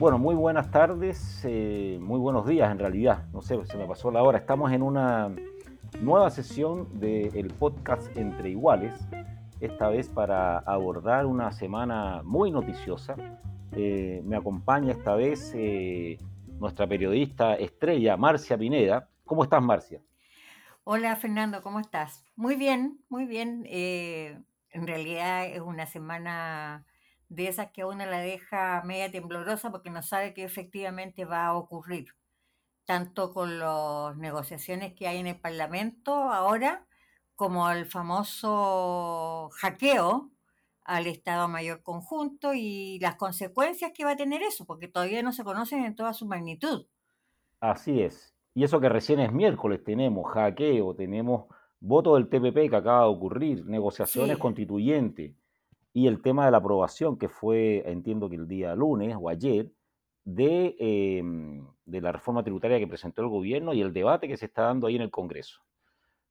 Bueno, muy buenas tardes, eh, muy buenos días en realidad. No sé, se me pasó la hora. Estamos en una nueva sesión del podcast Entre Iguales, esta vez para abordar una semana muy noticiosa. Eh, me acompaña esta vez eh, nuestra periodista estrella, Marcia Pineda. ¿Cómo estás, Marcia? Hola, Fernando, ¿cómo estás? Muy bien, muy bien. en realidad es una semana de esas que a uno la deja media temblorosa porque no sabe qué efectivamente va a ocurrir, tanto con las negociaciones que hay en el Parlamento ahora, como el famoso hackeo al Estado Mayor Conjunto y las consecuencias que va a tener eso, porque todavía no se conocen en toda su magnitud. Así es. Y eso que recién es miércoles, tenemos hackeo, tenemos voto del TPP que acaba de ocurrir, negociaciones constituyentes, y el tema de la aprobación, que fue, entiendo que el día lunes o ayer, de, em, de la reforma tributaria que presentó el gobierno y el debate que se está dando ahí en el Congreso.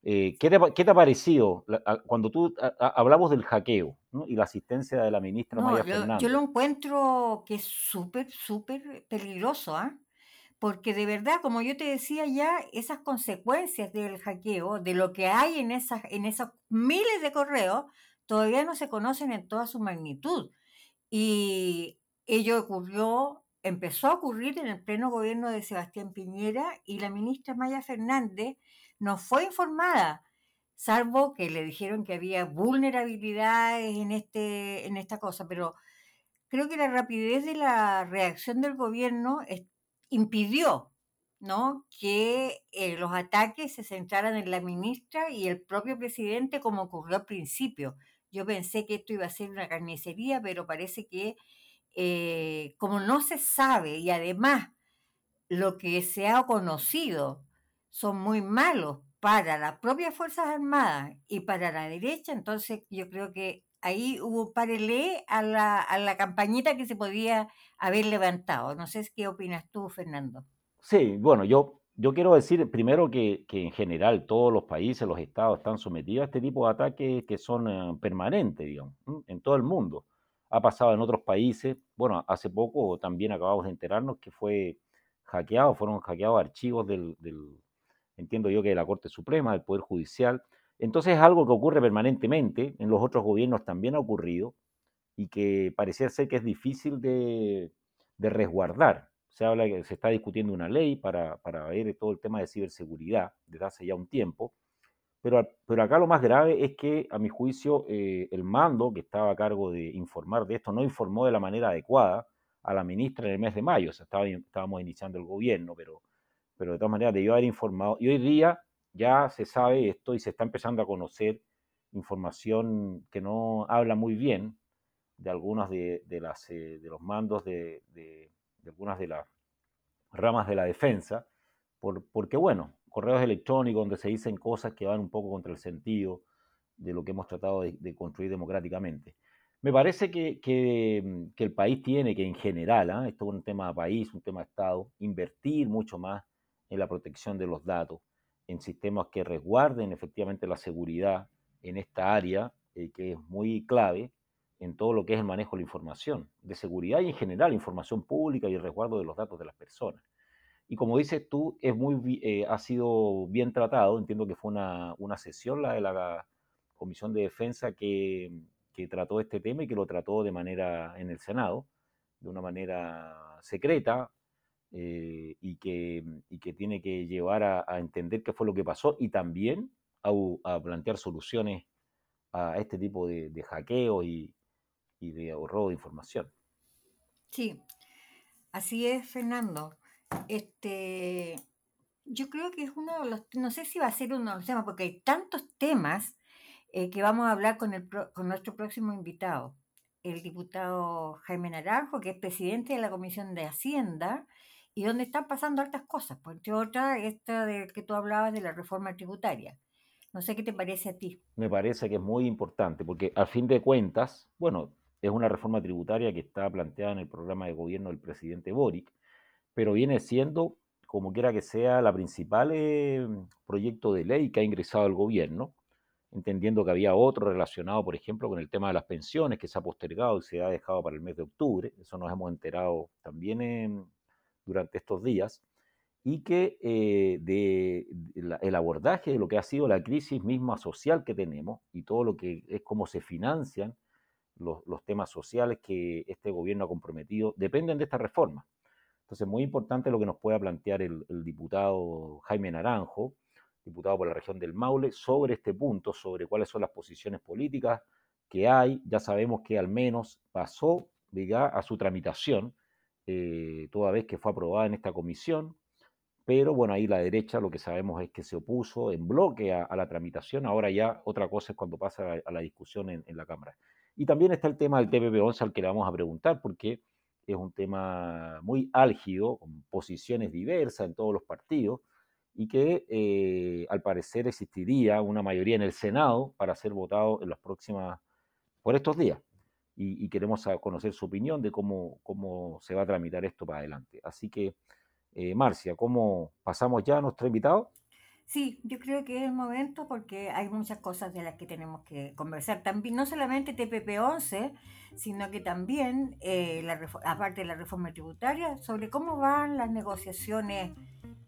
Eh, ¿qué, te, ¿qué, te, ha parecido cuando tú hablamos del hackeo y la asistencia de la ministra Maya yo, Fernández? Yo lo encuentro que es súper, súper peligroso, ¿ah? porque de verdad, como yo te decía ya, esas consecuencias del hackeo, de lo que hay en, esas, en esos miles de correos, todavía no se conocen en toda su magnitud. Y ello ocurrió, empezó a ocurrir en el pleno gobierno de Sebastián Piñera y la ministra Maya Fernández no fue informada, salvo que le dijeron que había vulnerabilidades en, este, en esta cosa, pero creo que la rapidez de la reacción del gobierno impidió ¿no? que eh, los ataques se centraran en la ministra y el propio presidente como ocurrió al principio. Yo pensé que esto iba a ser una carnicería, pero parece que eh, como no se sabe y además lo que se ha conocido son muy malos para las propias Fuerzas Armadas y para la derecha, entonces yo creo que ahí hubo parelé a la, a la campañita que se podía haber levantado. No sé qué opinas tú, Fernando. Sí, bueno, yo yo quiero decir primero que, en general todos los países, los estados están sometidos a este tipo de ataques que son eh, permanentes, digamos, en todo el mundo. Ha pasado en otros países, bueno, hace poco también acabamos de enterarnos que fue hackeado, fueron hackeados archivos del, entiendo yo que de la Corte Suprema, del Poder Judicial. Entonces es algo que ocurre permanentemente, en los otros gobiernos también ha ocurrido y que pareciera ser que es difícil de resguardar se habla que se está discutiendo una ley para, para ver todo el tema de ciberseguridad desde hace ya un tiempo, pero, pero acá lo más grave es que, a mi juicio, eh, el mando que estaba a cargo de informar de esto no informó de la manera adecuada a la ministra en el mes de mayo, o sea, estaba, estábamos iniciando el gobierno, pero, pero de todas maneras debió haber informado. Y hoy día ya se sabe esto y se está empezando a conocer información que no habla muy bien de algunos de, de, las, eh, de los mandos de, de de algunas de las ramas de la defensa, por, porque bueno, correos electrónicos donde se dicen cosas que van un poco contra el sentido de lo que hemos tratado de, construir democráticamente. Me parece que, que, el país tiene que en general, ¿ah? esto es un tema de país, un tema de Estado, invertir mucho más en la protección de los datos, en sistemas que resguarden efectivamente la seguridad en esta área, eh, que es muy clave, en todo lo que es el manejo de la información, de seguridad y en general información pública y el resguardo de los datos de las personas. Y como dices tú, es muy, eh, ha sido bien tratado, entiendo que fue una, una, sesión la de la Comisión de Defensa que, que trató este tema y que lo trató de manera en el Senado, de una manera secreta, eh, y, que, y, que, tiene que llevar a, entender qué fue lo que pasó y también a, a plantear soluciones a este tipo de, de hackeos y, y de robo de información. Sí, así es, Fernando. Este, yo creo que es uno de los, no sé si va a ser uno de los temas, porque hay tantos temas eh, que vamos a hablar con, el, con nuestro próximo invitado. el diputado Jaime Naranjo, que es presidente de la Comisión de Hacienda, y donde están pasando altas cosas, por entre otras, esta de que tú hablabas de la reforma tributaria. No sé qué te parece a ti. Me parece que es muy importante, porque al fin de cuentas, bueno, es una reforma tributaria que está planteada en el programa de gobierno del presidente Boric, pero viene siendo, como quiera que sea, la principal eh, proyecto de ley que ha ingresado el gobierno, entendiendo que había otro relacionado, por ejemplo, con el tema de las pensiones, que se ha postergado y se ha dejado para el mes de octubre. Eso nos hemos enterado también durante estos días y que eh, de, el abordaje de lo que ha sido la crisis misma social que tenemos y todo lo que es cómo se financian los, temas sociales que este gobierno ha comprometido, dependen de esta reforma. Entonces, muy importante lo que nos pueda plantear el, diputado Jaime Naranjo, diputado por la región del Maule, sobre este punto, sobre cuáles son las posiciones políticas que hay. Ya sabemos que al menos pasó diga, a su tramitación, eh, toda vez que fue aprobada en esta comisión, pero bueno, ahí la derecha lo que sabemos es que se opuso en bloque a, la tramitación, ahora ya otra cosa es cuando pasa a, la discusión en, la Cámara. Y también está el tema del TPP-11 al que le vamos a preguntar, porque es un tema muy álgido, con posiciones diversas en todos los partidos, y que eh, al parecer existiría una mayoría en el Senado para ser votado en las próximas, por estos días. Y, queremos conocer su opinión de cómo, cómo se va a tramitar esto para adelante. Así que eh, Marcia, ¿cómo pasamos ya a nuestro invitado? Sí, yo creo que es el momento porque hay muchas cosas de las que tenemos que conversar. También, no solamente TPP-11, sino que también, eh, la, aparte de la reforma tributaria, sobre cómo van las negociaciones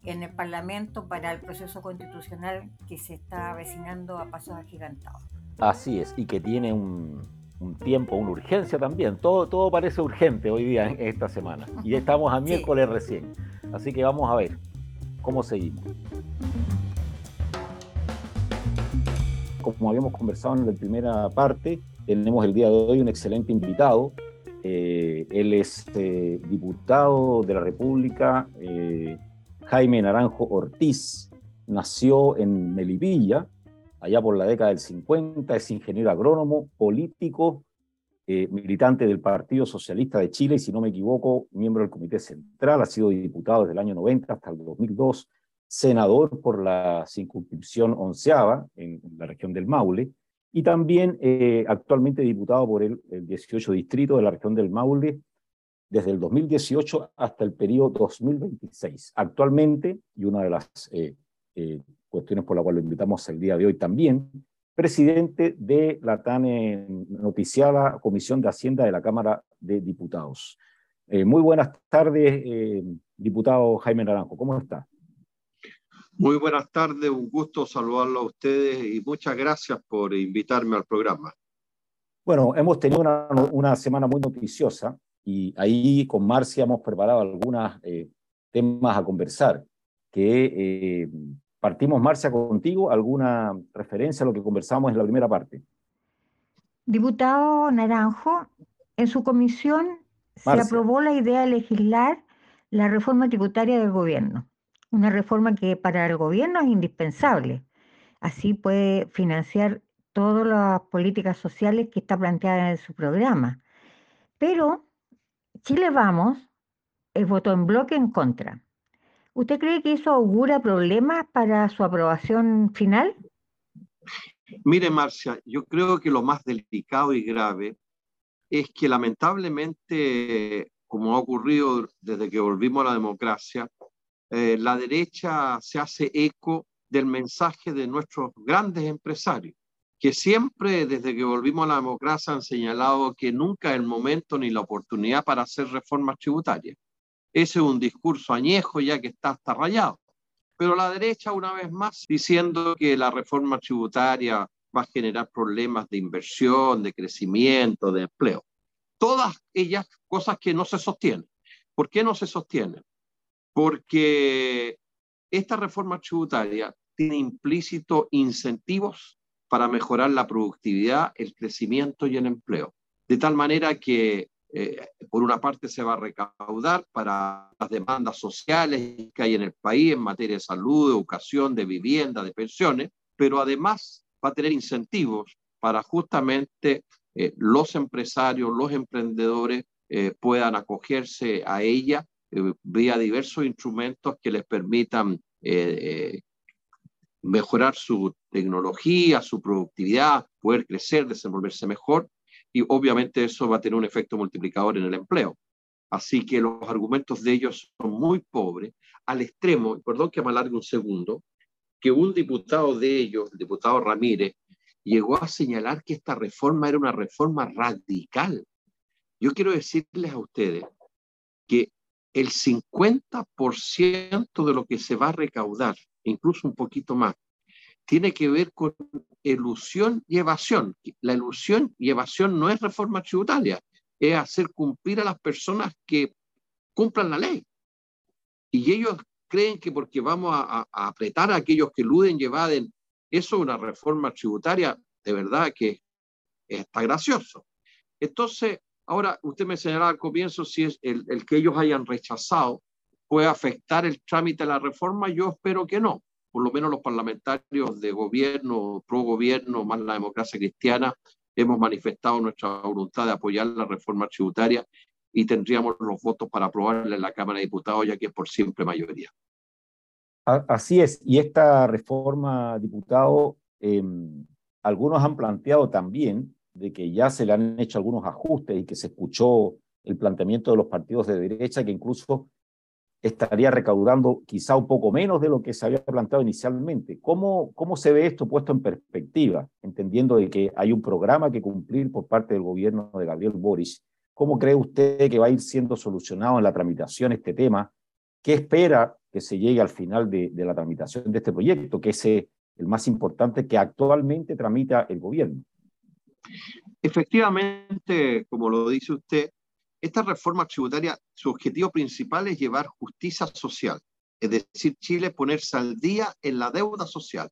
en el Parlamento para el proceso constitucional que se está avecinando a pasos agigantados. Así es, y que tiene un, un tiempo, una urgencia también. Todo, todo parece urgente hoy día, esta semana. Y estamos a miércoles recién. Así que vamos a ver cómo seguimos. Como habíamos conversado en la primera parte, tenemos el día de hoy un excelente invitado. Eh, él es eh, diputado de la República, eh, Jaime Naranjo Ortiz. Nació en Melipilla, allá por la década del 50, es ingeniero agrónomo, político, militante del Partido Socialista de Chile y, si no me equivoco, miembro del Comité Central, ha sido diputado desde el año 90 hasta el 2002, senador por la circunscripción onceava en, la región del Maule, y también eh, actualmente diputado por el, 18 distrito de la región del Maule desde el 2018 hasta el periodo 2026. Actualmente, y una de las eh, cuestiones por las cuales lo invitamos el día de hoy también, presidente de la tan eh, noticiada Comisión de Hacienda de la Cámara de Diputados. Eh, muy buenas tardes, eh, diputado Jaime Naranjo, ¿cómo está? Muy buenas tardes, un gusto saludarlo a ustedes y muchas gracias por invitarme al programa. Bueno, hemos tenido una, una semana muy noticiosa y ahí con Marcia hemos preparado algunos temas a conversar que Partimos, Marcia, contigo. ¿Alguna referencia a lo que conversamos en la primera parte? Diputado Naranjo, en su comisión se aprobó la idea de legislar la reforma tributaria del gobierno, una reforma que para el gobierno es indispensable. Así puede financiar todas las políticas sociales que está planteada en su programa. Pero Chile Vamos eh, votó en bloque en contra. ¿Usted cree que eso augura problemas para su aprobación final? Mire, Marcia, yo creo que lo más delicado y grave es que lamentablemente, como ha ocurrido desde que volvimos a la democracia, eh, la derecha se hace eco del mensaje de nuestros grandes empresarios, que siempre desde que volvimos a la democracia han señalado que nunca es el momento ni la oportunidad para hacer reformas tributarias. Ese es un discurso añejo ya que está hasta rayado. Pero la derecha, una vez más, diciendo que la reforma tributaria va a generar problemas de inversión, de crecimiento, de empleo. Todas ellas cosas que no se sostienen. ¿Por qué no se sostienen? Porque esta reforma tributaria tiene implícito incentivos para mejorar la productividad, el crecimiento y el empleo. De tal manera que eh, por una parte se va a recaudar para las demandas sociales que hay en el país en materia de salud, de educación, de vivienda, de pensiones, pero además va a tener incentivos para justamente eh, los empresarios, los emprendedores eh, puedan acogerse a ella vía diversos instrumentos que les permitan mejorar su tecnología, su productividad, poder crecer, desenvolverse mejor y obviamente eso va a tener un efecto multiplicador en el empleo. Así que los argumentos de ellos son muy pobres, al extremo, perdón que me alargue un segundo, que un diputado de ellos, el diputado Ramírez, llegó a señalar que esta reforma era una reforma radical. Yo quiero decirles a ustedes que el 50% de lo que se va a recaudar, incluso un poquito más, tiene que ver con ilusión y evasión. La ilusión y evasión no es reforma tributaria, es hacer cumplir a las personas que cumplan la ley. Y ellos creen que porque vamos a, apretar a aquellos que eluden y evaden, eso es una reforma tributaria, de verdad que está gracioso. Entonces, ahora usted me señalaba al comienzo si es el, que ellos hayan rechazado puede afectar el trámite de la reforma, yo espero que no. Por lo menos los parlamentarios de gobierno, pro gobierno, más la democracia cristiana, hemos manifestado nuestra voluntad de apoyar la reforma tributaria y tendríamos los votos para aprobarla en la Cámara de Diputados, ya que es por siempre mayoría. Así es, y esta reforma, diputado, em, algunos han planteado también de que ya se le han hecho algunos ajustes y que se escuchó el planteamiento de los partidos de derecha que incluso estaría recaudando quizá un poco menos de lo que se había planteado inicialmente. ¿Cómo, cómo se ve esto puesto en perspectiva, entendiendo de que hay un programa que cumplir por parte del gobierno de Gabriel Boris? ¿Cómo cree usted que va a ir siendo solucionado en la tramitación este tema? ¿Qué espera que se llegue al final de, de la tramitación de este proyecto, que es el más importante que actualmente tramita el gobierno? Efectivamente, como lo dice usted, esta reforma tributaria, su objetivo principal es llevar justicia social, es decir, Chile ponerse al día en la deuda social.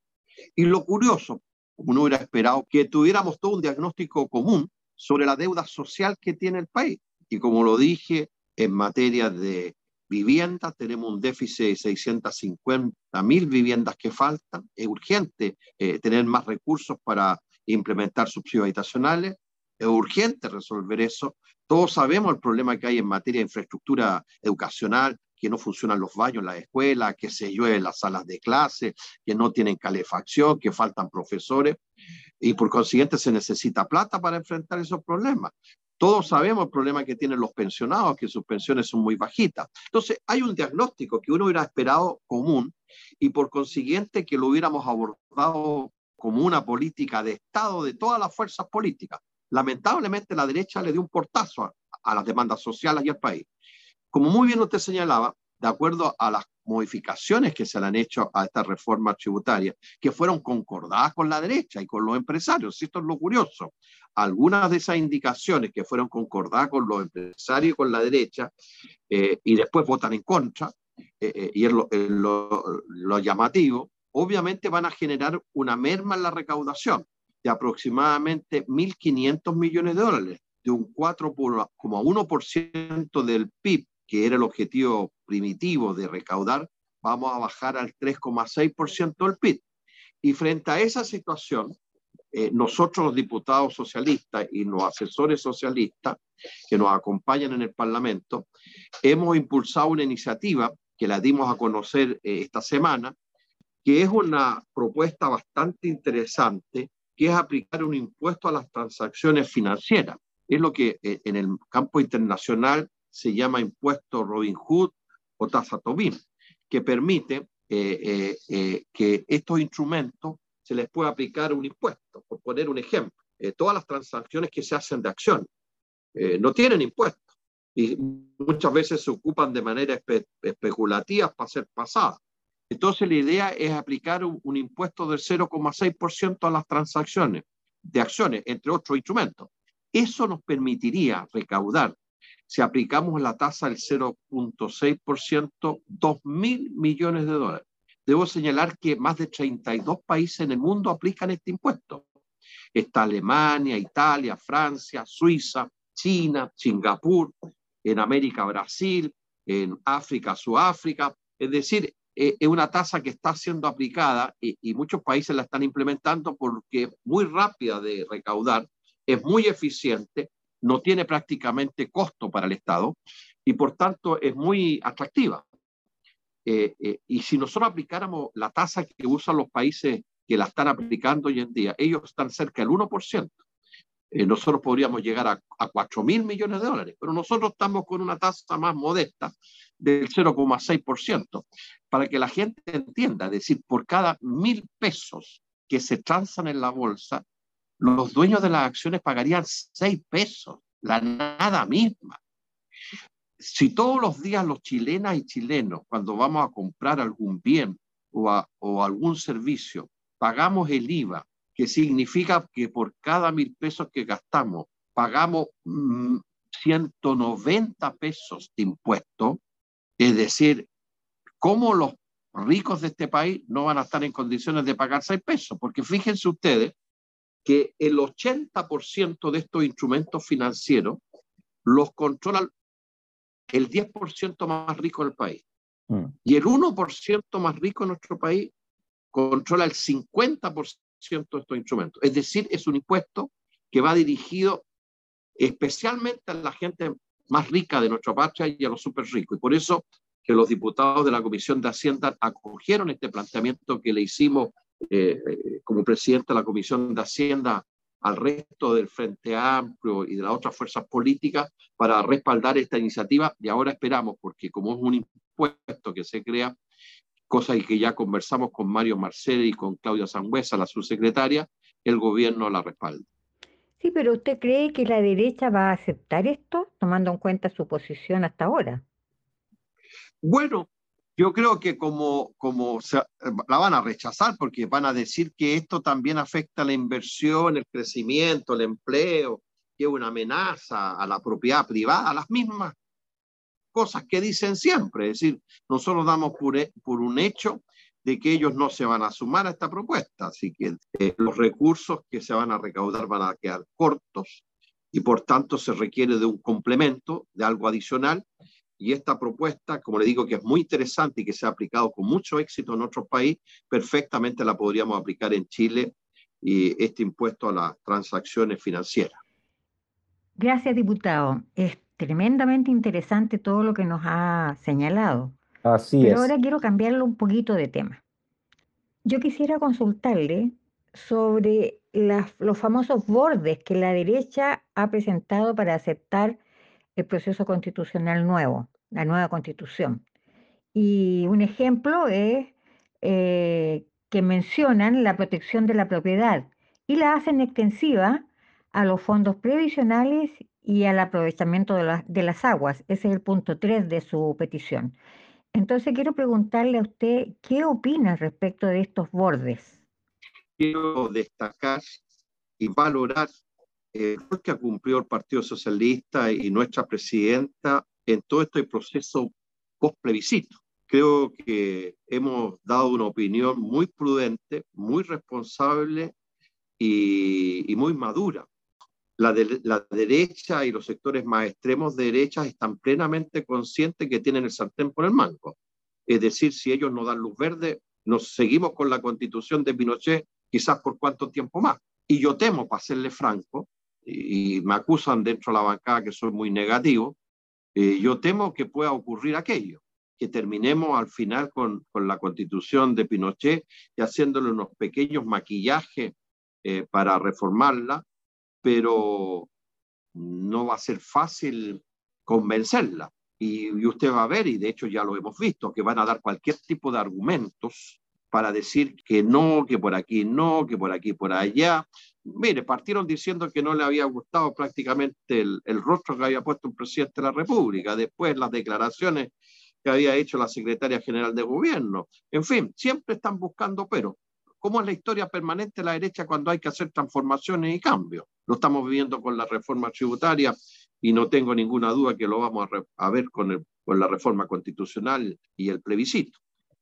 Y lo curioso, uno hubiera esperado que tuviéramos todo un diagnóstico común sobre la deuda social que tiene el país. Y como lo dije, en materia de vivienda, tenemos un déficit de 650 mil viviendas que faltan. Es urgente eh, tener más recursos para implementar subsidios habitacionales. Es urgente resolver eso. Todos sabemos el problema que hay en materia de infraestructura educacional, que no funcionan los baños en la escuela, que se llueve las salas de clase, que no tienen calefacción, que faltan profesores, y por consiguiente se necesita plata para enfrentar esos problemas. Todos sabemos el problema que tienen los pensionados, que sus pensiones son muy bajitas. Entonces, hay un diagnóstico que uno hubiera esperado común y por consiguiente que lo hubiéramos abordado como una política de Estado de todas las fuerzas políticas. Lamentablemente la derecha le dio un portazo a, las demandas sociales y al país. Como muy bien usted señalaba, de acuerdo a las modificaciones que se le han hecho a esta reforma tributaria, que fueron concordadas con la derecha y con los empresarios. Esto es lo curioso. Algunas de esas indicaciones que fueron concordadas con los empresarios y con la derecha, eh, y después votan en contra, eh, eh, y es lo llamativo, obviamente van a generar una merma en la recaudación de aproximadamente 1.500 millones de dólares, de un 4,1% del PIB, que era el objetivo primitivo de recaudar, vamos a bajar al 3,6% del PIB. Y frente a esa situación, eh, nosotros los diputados socialistas y los asesores socialistas que nos acompañan en el Parlamento, hemos impulsado una iniciativa que la dimos a conocer eh, esta semana, que es una propuesta bastante interesante que es aplicar un impuesto a las transacciones financieras. Es lo que eh, en el campo internacional se llama impuesto Robin Hood o tasa Tobin, que permite eh, eh, que estos instrumentos se les pueda aplicar un impuesto. Por poner un ejemplo, todas las transacciones que se hacen de acción no tienen impuesto y muchas veces se ocupan de manera especulativa para ser pasadas. Entonces la idea es aplicar un, impuesto del 0,6% a las transacciones de acciones, entre otros instrumentos. Eso nos permitiría recaudar, si aplicamos la tasa del 0.6%, 2 mil millones de dólares. Debo señalar que más de 32 países en el mundo aplican este impuesto. Está Alemania, Italia, Francia, Suiza, China, Singapur, en América, Brasil, en África, Sudáfrica. Es decir, eh, es una tasa que está siendo aplicada y, muchos países la están implementando porque muy rápida de recaudar, es muy eficiente, no tiene prácticamente costo para el Estado y por tanto es muy atractiva. Eh, eh, y si nosotros aplicáramos la tasa que usan los países que la están aplicando hoy en día, ellos están cerca del 1%. Eh, nosotros podríamos llegar a, a 4 mil millones de dólares, pero nosotros estamos con una tasa más modesta del 0,6%, para que la gente entienda, es decir, por cada mil pesos que se transan en la bolsa, los dueños de las acciones pagarían 6 pesos, la nada misma. Si todos los días los chilenas y chilenos, cuando vamos a comprar algún bien o, o algún servicio, pagamos el IVA que significa que por cada mil pesos que gastamos pagamos 190 mm, pesos de impuesto, es decir, ¿cómo los ricos de este país no van a estar en condiciones de pagar 6 pesos? Porque fíjense ustedes que el 80% de estos instrumentos financieros los controla el 10% más rico del país. Mm. Y el 1% más rico de nuestro país controla el 50% de estos instrumentos. Es decir, es un impuesto que va dirigido especialmente a la gente más rica de nuestra patria y a los súper ricos. Y por eso que los diputados de la Comisión de Hacienda acogieron este planteamiento que le hicimos eh, eh, como presidente de la Comisión de Hacienda al resto del Frente Amplio y de las otras fuerzas políticas para respaldar esta iniciativa y ahora esperamos, porque como es un impuesto que se crea, cosa que ya conversamos con Mario Marcel y con Claudia Sangüesa, la subsecretaria, el gobierno la respalda. Sí, pero ¿usted cree que la derecha va a aceptar esto, tomando en cuenta su posición hasta ahora? Bueno, yo creo que como, como la van a rechazar porque van a decir que esto también afecta la inversión, el crecimiento, el empleo, que es una amenaza a la propiedad privada, a las mismas cosas que dicen siempre. Es decir, nosotros damos por, por un hecho de que ellos no se van a sumar a esta propuesta. Así que eh, los recursos que se van a recaudar van a quedar cortos y por tanto se requiere de un complemento, de algo adicional. Y esta propuesta, como le digo, que es muy interesante y que se ha aplicado con mucho éxito en otro país, perfectamente la podríamos aplicar en Chile y este impuesto a las transacciones financieras. Gracias, diputado. Este tremendamente interesante todo lo que nos ha señalado. Así Pero ahora quiero cambiarlo un poquito de tema. Yo quisiera consultarle sobre los famosos bordes que la derecha ha presentado para aceptar el proceso constitucional nuevo, la nueva constitución. Y un ejemplo es eh, que mencionan la protección de la propiedad y la hacen extensiva a los fondos previsionales y al aprovechamiento de, de las aguas. Ese es el punto 3 de su petición. Entonces quiero preguntarle a usted qué opina respecto de estos bordes. Quiero destacar y valorar el rol que ha cumplido el Partido Socialista y nuestra presidenta en todo este proceso post-plebiscito. Creo que hemos dado una opinión muy prudente, muy responsable y, y muy madura la, derecha y los sectores más extremos de derecha están plenamente conscientes que tienen el sartén por el mango. Es decir, si ellos no dan luz verde, nos seguimos con la constitución de Pinochet quizás por cuánto tiempo más. Y yo temo, para serle franco, y, me acusan dentro de la bancada que soy muy negativo, eh, yo temo que pueda ocurrir aquello, que terminemos al final con, con la constitución de Pinochet y haciéndole unos pequeños maquillajes eh, para reformarla pero no va a ser fácil convencerla. Y, usted va a ver, y de hecho ya lo hemos visto, que van a dar cualquier tipo de argumentos para decir que no, que por aquí no, que por aquí por allá. Mire, partieron diciendo que no le había gustado prácticamente el, el rostro que había puesto el presidente de la República, después las declaraciones que había hecho la secretaria general de gobierno. En fin, siempre están buscando pero cómo es la historia permanente de la derecha cuando hay que hacer transformaciones y cambios. Lo estamos viviendo con la reforma tributaria y no tengo ninguna duda que lo vamos a, ver con, con la reforma constitucional y el plebiscito.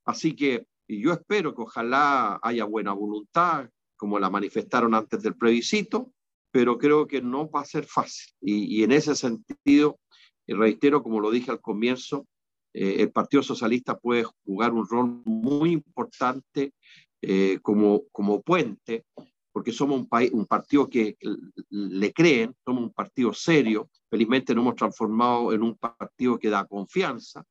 Así que yo espero que ojalá haya buena voluntad, como la manifestaron antes del plebiscito, pero creo que no va a ser fácil. Y, en ese sentido, reitero, como lo dije al comienzo, eh, el Partido Socialista puede jugar un rol muy importante eh, como, como puente, porque somos un, país, un partido que le creen, somos un partido serio. Felizmente nos hemos transformado en un partido que da confianza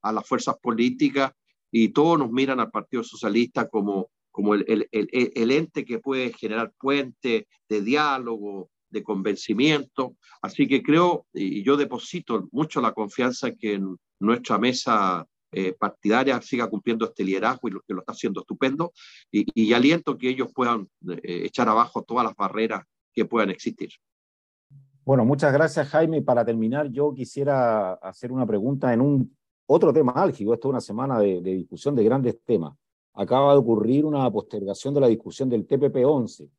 a las fuerzas políticas y todos nos miran al Partido Socialista como, como el, el, el, el ente que puede generar puentes de diálogo, de convencimiento. Así que creo, y yo deposito mucho la confianza que en nuestra mesa eh, partidaria siga cumpliendo este liderazgo y lo que lo está haciendo estupendo, y, aliento que ellos puedan eh, echar abajo todas las barreras que puedan existir. Bueno, muchas gracias Jaime. Para terminar, yo quisiera hacer una pregunta en un otro tema álgido. Esto es una semana de, de discusión de grandes temas. Acaba de ocurrir una postergación de la discusión del TPP-11.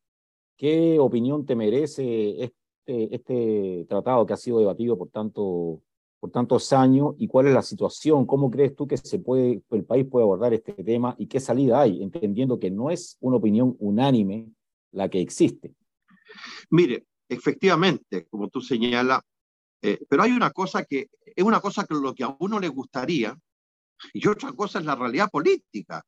¿Qué opinión te merece este, este tratado que ha sido debatido por tanto por tantos años y cuál es la situación, cómo crees tú que el país puede abordar este tema y qué salida hay, entendiendo que no es una opinión unánime la que existe. Mire, efectivamente, como tú señalas, eh, pero hay una cosa que es una cosa que a uno le gustaría y otra cosa es la realidad política.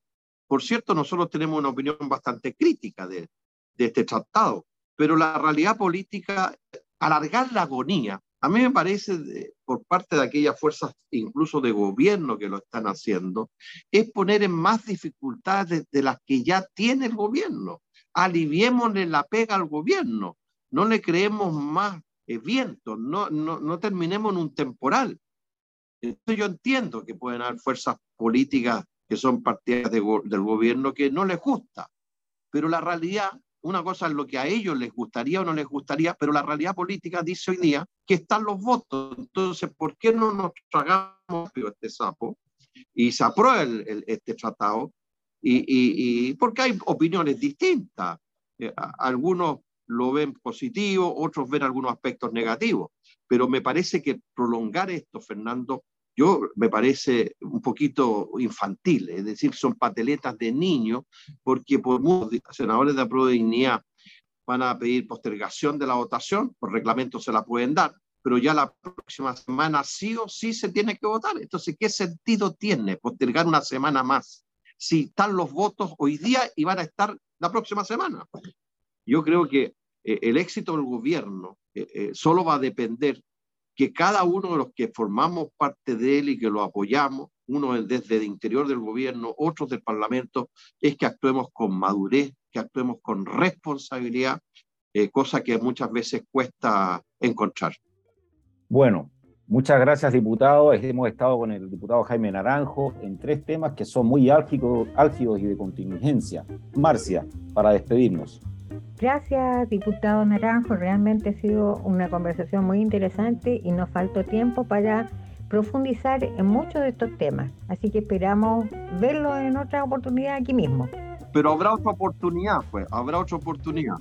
Por cierto, nosotros tenemos una opinión bastante crítica de, de este tratado, pero la realidad política, alargar la agonía a mí me parece, por parte de aquellas fuerzas, incluso de gobierno que lo están haciendo, es poner en más dificultades de, las que ya tiene el gobierno. Aliviémosle la pega al gobierno, no le creemos más eh, no, no, terminemos en un temporal. Entonces yo entiendo que pueden haber fuerzas políticas que son partidas del gobierno que no les gusta, pero la realidad una cosa es lo que a ellos les gustaría o no les gustaría, pero la realidad política dice hoy día que están los votos. Entonces, ¿por qué no nos tragamos este sapo y se aprueba el, este tratado? Y, y, porque hay opiniones distintas. Eh, algunos lo ven positivo, otros ven algunos aspectos negativos. Pero me parece que prolongar esto, Fernando, yo me parece un poquito infantil, es decir, son pateletas de niños, porque por muchos senadores de apruebo de dignidad van a pedir postergación de la votación, por reglamento se la pueden dar, pero ya la próxima semana sí o sí se tiene que votar. Entonces, ¿qué sentido tiene postergar una semana más si están los votos hoy día y van a estar la próxima semana? Yo creo que eh, el éxito del gobierno eh, eh, solo va a depender que cada uno de los que formamos parte de él y que lo apoyamos, uno desde el interior del gobierno, otros del Parlamento, es que actuemos con madurez, que actuemos con responsabilidad, eh, cosa que muchas veces cuesta encontrar. Bueno, muchas gracias, diputado. Hemos estado con el diputado Jaime Naranjo en tres temas que son muy álgidos, álgidos y de contingencia. Marcia, para despedirnos. Gracias, diputado Naranjo. Realmente ha sido una conversación muy interesante y nos faltó tiempo para profundizar en muchos de estos temas. Así que esperamos verlo en otra oportunidad aquí mismo. Pero habrá otra oportunidad, pues, habrá otra oportunidad.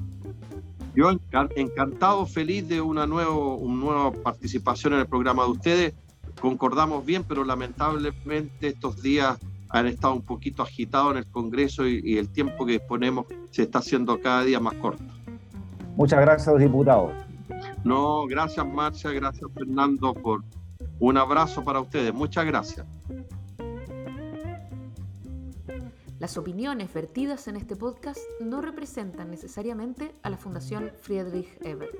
Yo encantado, feliz de una, nuevo, una nueva participación en el programa de ustedes. Concordamos bien, pero lamentablemente estos días han estado un poquito agitados en el Congreso y, el tiempo que disponemos se está haciendo cada día más corto. Muchas gracias, diputado. No, gracias Marcia, gracias Fernando por un abrazo para ustedes. Muchas gracias. Las opiniones vertidas en este podcast no representan necesariamente a la Fundación Friedrich Ebert.